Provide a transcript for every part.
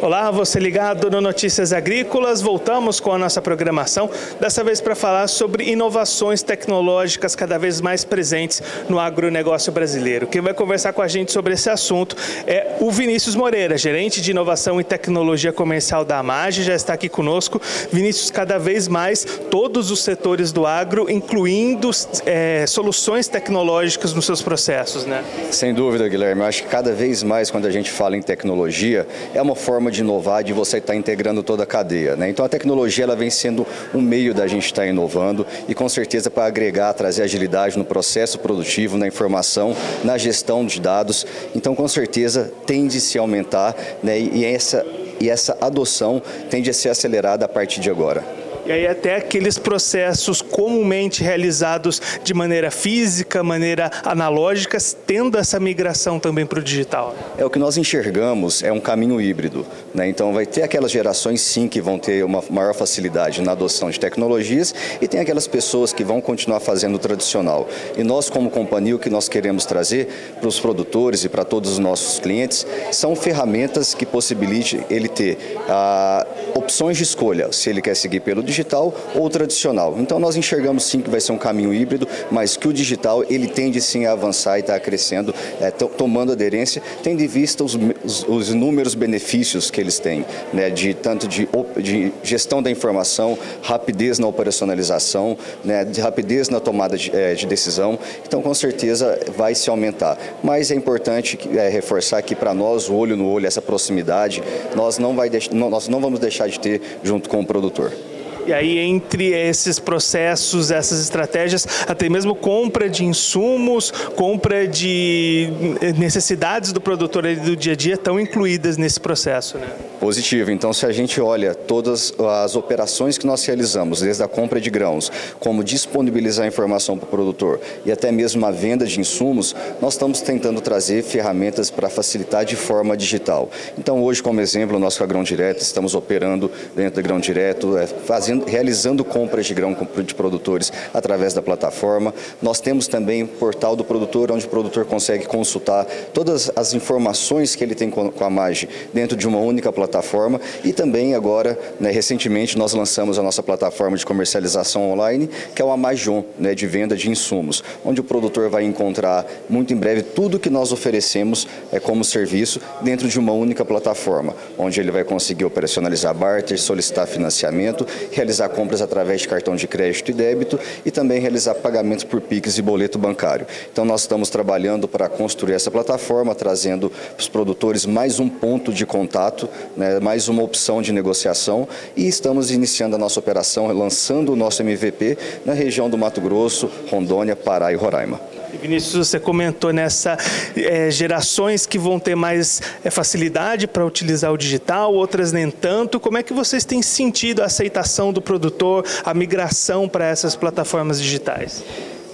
Olá, você ligado no Notícias Agrícolas. Voltamos com a nossa programação, dessa vez para falar sobre inovações tecnológicas cada vez mais presentes no agronegócio brasileiro. Quem vai conversar com a gente sobre esse assunto é o Vinícius Moreira, gerente de inovação e tecnologia comercial da AMAGE, já está aqui conosco. Vinícius, cada vez mais todos os setores do agro, incluindo é, soluções tecnológicas nos seus processos, né? Sem dúvida, Guilherme. Eu acho que cada vez mais, quando a gente fala em tecnologia, é uma forma forma de inovar, de você estar tá integrando toda a cadeia. Né? Então a tecnologia ela vem sendo um meio da gente estar tá inovando e com certeza para agregar, trazer agilidade no processo produtivo, na informação, na gestão de dados. Então com certeza tende a se aumentar né? e, essa, e essa adoção tende a ser acelerada a partir de agora. E aí até aqueles processos comumente realizados de maneira física, maneira analógica, tendo essa migração também para o digital. É o que nós enxergamos, é um caminho híbrido. Né? Então vai ter aquelas gerações sim que vão ter uma maior facilidade na adoção de tecnologias e tem aquelas pessoas que vão continuar fazendo o tradicional. E nós como companhia o que nós queremos trazer para os produtores e para todos os nossos clientes são ferramentas que possibilitem ele ter ah, opções de escolha, se ele quer seguir pelo digital digital ou tradicional. Então nós enxergamos sim que vai ser um caminho híbrido, mas que o digital ele tende sim a avançar e está crescendo, é, tomando aderência, tendo em vista os, os, os, inúmeros benefícios que eles têm, né, de tanto de, de, gestão da informação, rapidez na operacionalização, né, de rapidez na tomada de, é, de, decisão. Então com certeza vai se aumentar. Mas é importante é, reforçar que para nós o olho no olho, essa proximidade, nós não, vai nós não vamos deixar de ter junto com o produtor. E aí, entre esses processos, essas estratégias, até mesmo compra de insumos, compra de necessidades do produtor do dia a dia estão incluídas nesse processo, né? Positivo. Então, se a gente olha todas as operações que nós realizamos, desde a compra de grãos, como disponibilizar informação para o produtor e até mesmo a venda de insumos, nós estamos tentando trazer ferramentas para facilitar de forma digital. Então, hoje, como exemplo, nós com a Grão Direto estamos operando dentro da Grão Direto, é, fazendo, realizando compras de grão de produtores através da plataforma. Nós temos também o portal do produtor, onde o produtor consegue consultar todas as informações que ele tem com a MAGE dentro de uma única plataforma e também agora, né, recentemente, nós lançamos a nossa plataforma de comercialização online, que é o Amajon, né, de venda de insumos, onde o produtor vai encontrar muito em breve tudo que nós oferecemos é, como serviço dentro de uma única plataforma, onde ele vai conseguir operacionalizar barter, solicitar financiamento, realizar compras através de cartão de crédito e débito e também realizar pagamentos por PIX e boleto bancário. Então nós estamos trabalhando para construir essa plataforma, trazendo para os produtores mais um ponto de contato né, mais uma opção de negociação e estamos iniciando a nossa operação, lançando o nosso MVP na região do Mato Grosso, Rondônia, Pará e Roraima. Vinícius, você comentou nessa é, gerações que vão ter mais é, facilidade para utilizar o digital, outras nem tanto. Como é que vocês têm sentido a aceitação do produtor, a migração para essas plataformas digitais?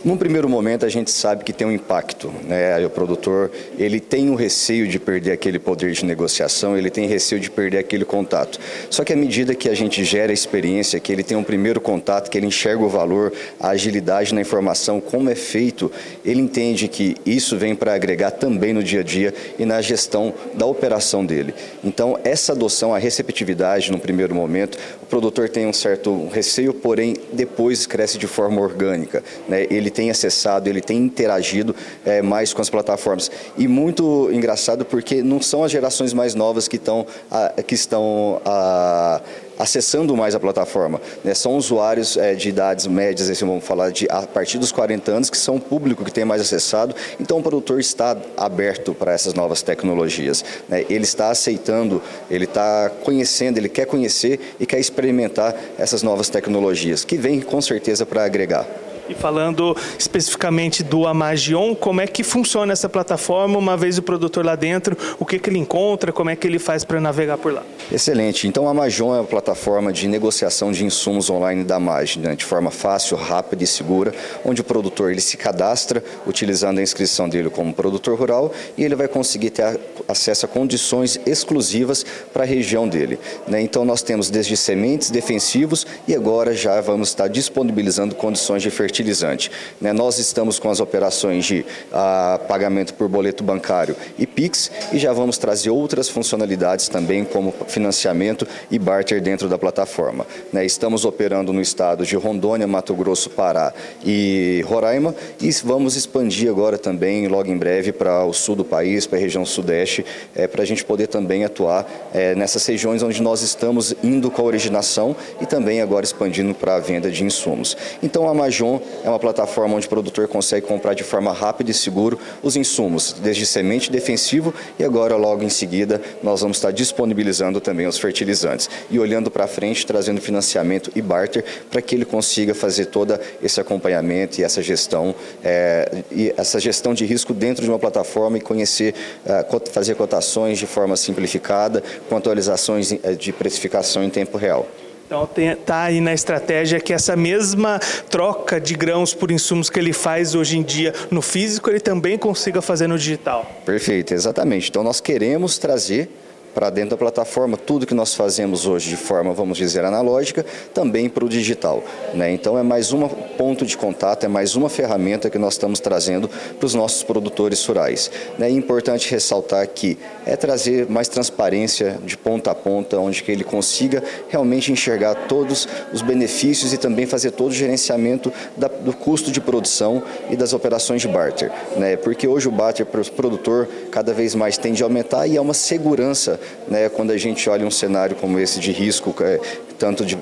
Num primeiro momento a gente sabe que tem um impacto, né? O produtor ele tem um receio de perder aquele poder de negociação, ele tem receio de perder aquele contato. Só que à medida que a gente gera a experiência, que ele tem um primeiro contato, que ele enxerga o valor, a agilidade na informação, como é feito, ele entende que isso vem para agregar também no dia a dia e na gestão da operação dele. Então essa adoção, a receptividade no primeiro momento, o produtor tem um certo receio, porém depois cresce de forma orgânica, né? Ele tem acessado, ele tem interagido é, mais com as plataformas. E muito engraçado porque não são as gerações mais novas que, estão, a, que estão a, acessando mais a plataforma. Né? São usuários é, de idades médias, assim, vamos falar de a partir dos 40 anos, que são o público que tem mais acessado. Então o produtor está aberto para essas novas tecnologias. Né? Ele está aceitando, ele está conhecendo, ele quer conhecer e quer experimentar essas novas tecnologias, que vem com certeza para agregar. E falando especificamente do Amagion, como é que funciona essa plataforma, uma vez o produtor lá dentro, o que, que ele encontra, como é que ele faz para navegar por lá? Excelente. Então a Amagion é a plataforma de negociação de insumos online da Amag, né, de forma fácil, rápida e segura, onde o produtor ele se cadastra utilizando a inscrição dele como produtor rural e ele vai conseguir ter acesso a condições exclusivas para a região dele. Né? Então nós temos desde sementes defensivos e agora já vamos estar disponibilizando condições de fertilização fertilizante. Né? Nós estamos com as operações de ah, pagamento por boleto bancário e PIX e já vamos trazer outras funcionalidades também, como financiamento e barter dentro da plataforma. Né? Estamos operando no estado de Rondônia, Mato Grosso, Pará e Roraima e vamos expandir agora também, logo em breve, para o sul do país, para a região sudeste, é, para a gente poder também atuar é, nessas regiões onde nós estamos indo com a originação e também agora expandindo para a venda de insumos. Então a Majon é uma plataforma onde o produtor consegue comprar de forma rápida e segura os insumos, desde semente defensivo e agora logo em seguida nós vamos estar disponibilizando também os fertilizantes e olhando para frente, trazendo financiamento e barter para que ele consiga fazer todo esse acompanhamento e essa gestão é, e essa gestão de risco dentro de uma plataforma e conhecer, é, fazer cotações de forma simplificada, com atualizações é, de precificação em tempo real. Então está aí na estratégia que essa mesma troca de grãos por insumos que ele faz hoje em dia no físico, ele também consiga fazer no digital. Perfeito, exatamente. Então nós queremos trazer para dentro da plataforma tudo que nós fazemos hoje de forma, vamos dizer, analógica, também para o digital. Né? Então é mais um ponto de contato, é mais uma ferramenta que nós estamos trazendo para os nossos produtores rurais. Né? É importante ressaltar que é trazer mais transparência de ponta a ponta, onde que ele consiga realmente enxergar todos os benefícios e também fazer todo o gerenciamento da, do custo de produção e das operações de barter. Né? Porque hoje o barter para o produtor cada vez mais tende a aumentar e é uma segurança né, quando a gente olha um cenário como esse de risco, é, tanto de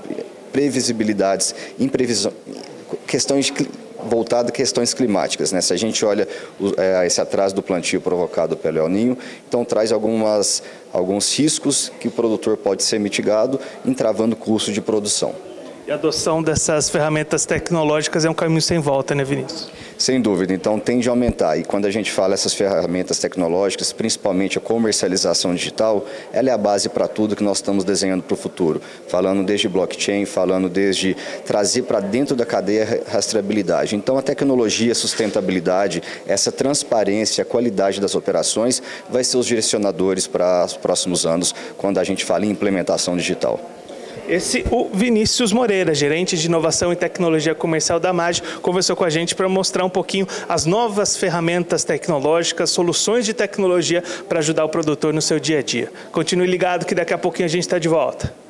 previsibilidades, imprevisão, questões voltado a questões climáticas. Né? Se a gente olha é, esse atraso do plantio provocado pelo El Ninho, então traz algumas, alguns riscos que o produtor pode ser mitigado, entravando o custo de produção. A adoção dessas ferramentas tecnológicas é um caminho sem volta, né, Vinícius? Sem dúvida, então tende a aumentar. E quando a gente fala essas ferramentas tecnológicas, principalmente a comercialização digital, ela é a base para tudo que nós estamos desenhando para o futuro. Falando desde blockchain, falando desde trazer para dentro da cadeia rastreabilidade. Então a tecnologia, a sustentabilidade, essa transparência, a qualidade das operações vai ser os direcionadores para os próximos anos, quando a gente fala em implementação digital. Esse, o Vinícius Moreira, gerente de inovação e tecnologia comercial da MAG, conversou com a gente para mostrar um pouquinho as novas ferramentas tecnológicas, soluções de tecnologia para ajudar o produtor no seu dia a dia. Continue ligado que daqui a pouquinho a gente está de volta.